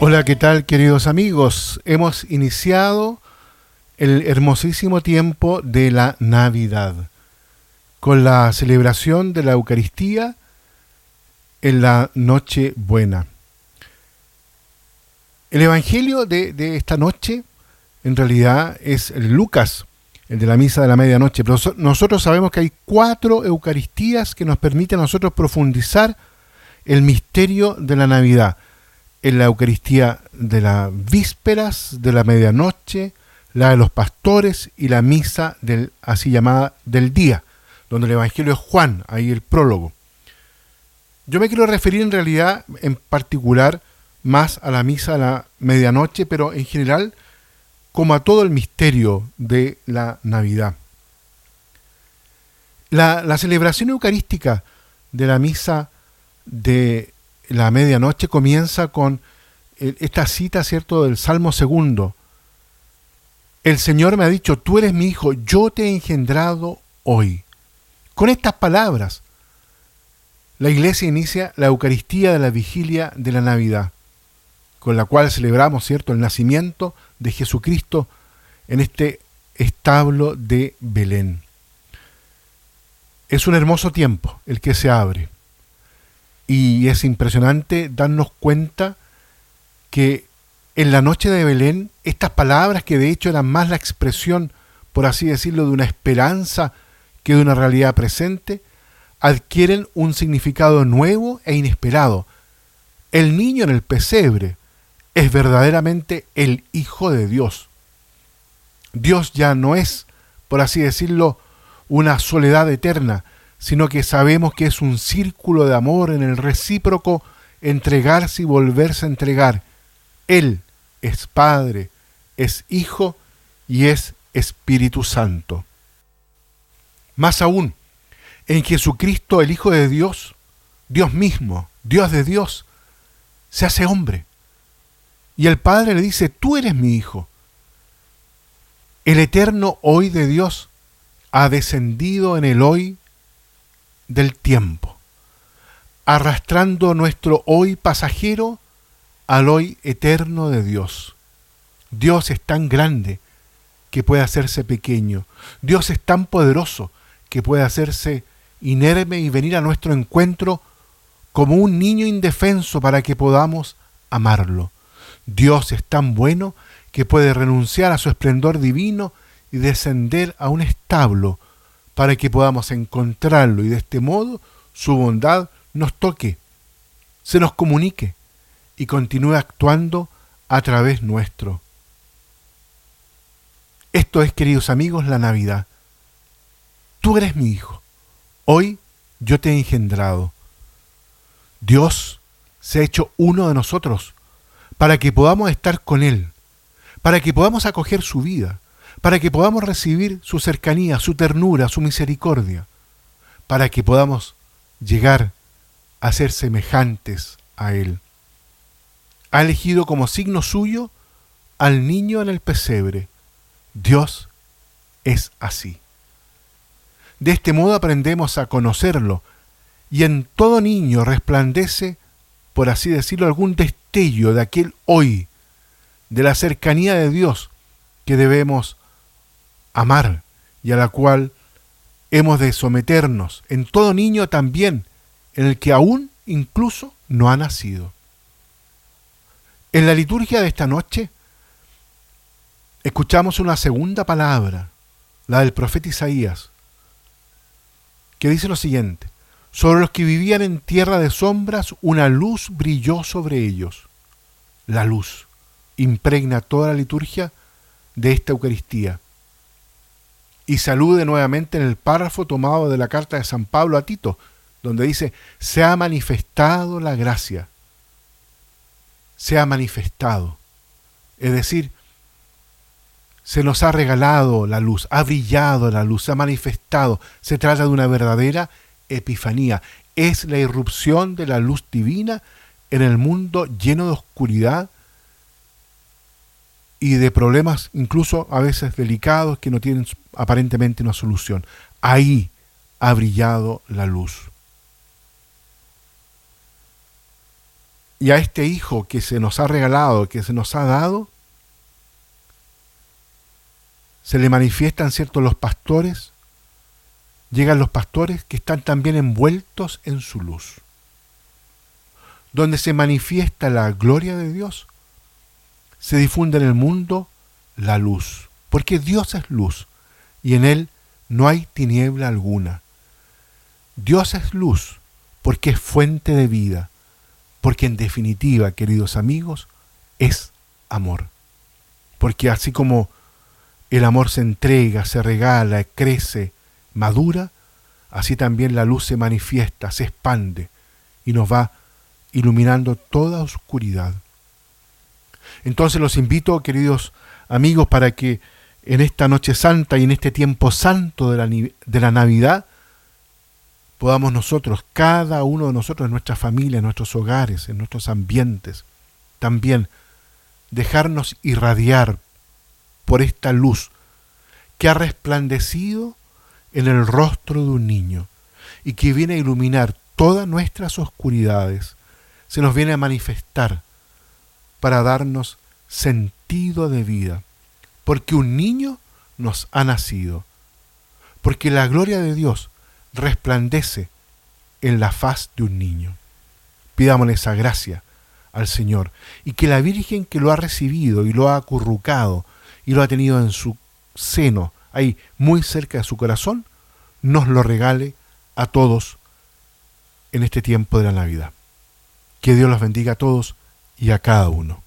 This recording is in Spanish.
Hola, ¿qué tal queridos amigos? Hemos iniciado el hermosísimo tiempo de la Navidad con la celebración de la Eucaristía en la Noche Buena. El Evangelio de, de esta noche en realidad es el Lucas, el de la misa de la medianoche, pero nosotros sabemos que hay cuatro Eucaristías que nos permiten a nosotros profundizar el misterio de la Navidad en la Eucaristía de las vísperas, de la medianoche, la de los pastores y la misa del así llamada del día, donde el Evangelio es Juan, ahí el prólogo. Yo me quiero referir en realidad en particular más a la misa de la medianoche, pero en general como a todo el misterio de la Navidad. La, la celebración eucarística de la misa de la medianoche comienza con esta cita, ¿cierto?, del Salmo segundo. El Señor me ha dicho, tú eres mi hijo, yo te he engendrado hoy. Con estas palabras, la iglesia inicia la Eucaristía de la vigilia de la Navidad, con la cual celebramos, ¿cierto?, el nacimiento de Jesucristo en este establo de Belén. Es un hermoso tiempo el que se abre. Y es impresionante darnos cuenta que en la noche de Belén, estas palabras que de hecho eran más la expresión, por así decirlo, de una esperanza que de una realidad presente, adquieren un significado nuevo e inesperado. El niño en el pesebre es verdaderamente el Hijo de Dios. Dios ya no es, por así decirlo, una soledad eterna, sino que sabemos que es un círculo de amor en el recíproco entregarse y volverse a entregar. Él es Padre, es Hijo y es Espíritu Santo. Más aún, en Jesucristo el Hijo de Dios, Dios mismo, Dios de Dios, se hace hombre. Y el Padre le dice, tú eres mi Hijo. El eterno hoy de Dios ha descendido en el hoy del tiempo, arrastrando nuestro hoy pasajero al hoy eterno de Dios. Dios es tan grande que puede hacerse pequeño. Dios es tan poderoso que puede hacerse inerme y venir a nuestro encuentro como un niño indefenso para que podamos amarlo. Dios es tan bueno que puede renunciar a su esplendor divino y descender a un establo para que podamos encontrarlo y de este modo su bondad nos toque, se nos comunique y continúe actuando a través nuestro. Esto es, queridos amigos, la Navidad. Tú eres mi hijo. Hoy yo te he engendrado. Dios se ha hecho uno de nosotros para que podamos estar con Él, para que podamos acoger su vida, para que podamos recibir su cercanía, su ternura, su misericordia, para que podamos llegar a ser semejantes a Él. Ha elegido como signo suyo al niño en el pesebre. Dios es así. De este modo aprendemos a conocerlo y en todo niño resplandece, por así decirlo, algún destello de aquel hoy, de la cercanía de Dios que debemos amar y a la cual hemos de someternos en todo niño también, en el que aún incluso no ha nacido. En la liturgia de esta noche escuchamos una segunda palabra, la del profeta Isaías, que dice lo siguiente, sobre los que vivían en tierra de sombras, una luz brilló sobre ellos. La luz impregna toda la liturgia de esta Eucaristía y salude nuevamente en el párrafo tomado de la carta de San Pablo a Tito, donde dice, se ha manifestado la gracia, se ha manifestado. Es decir, se nos ha regalado la luz, ha brillado la luz, se ha manifestado. Se trata de una verdadera epifanía. Es la irrupción de la luz divina en el mundo lleno de oscuridad y de problemas incluso a veces delicados que no tienen aparentemente una solución. Ahí ha brillado la luz. Y a este Hijo que se nos ha regalado, que se nos ha dado, se le manifiestan, ¿cierto?, los pastores, llegan los pastores que están también envueltos en su luz, donde se manifiesta la gloria de Dios, se difunde en el mundo la luz, porque Dios es luz y en Él no hay tiniebla alguna. Dios es luz porque es fuente de vida, porque en definitiva, queridos amigos, es amor. Porque así como el amor se entrega, se regala, crece, madura, así también la luz se manifiesta, se expande y nos va iluminando toda oscuridad. Entonces los invito, queridos amigos, para que en esta noche santa y en este tiempo santo de la, de la Navidad, podamos nosotros, cada uno de nosotros en nuestra familia, en nuestros hogares, en nuestros ambientes, también dejarnos irradiar por esta luz que ha resplandecido en el rostro de un niño y que viene a iluminar todas nuestras oscuridades, se nos viene a manifestar para darnos sentido de vida, porque un niño nos ha nacido, porque la gloria de Dios resplandece en la faz de un niño. Pidámosle esa gracia al Señor y que la Virgen que lo ha recibido y lo ha acurrucado y lo ha tenido en su seno, ahí muy cerca de su corazón, nos lo regale a todos en este tiempo de la Navidad. Que Dios los bendiga a todos y a cada uno.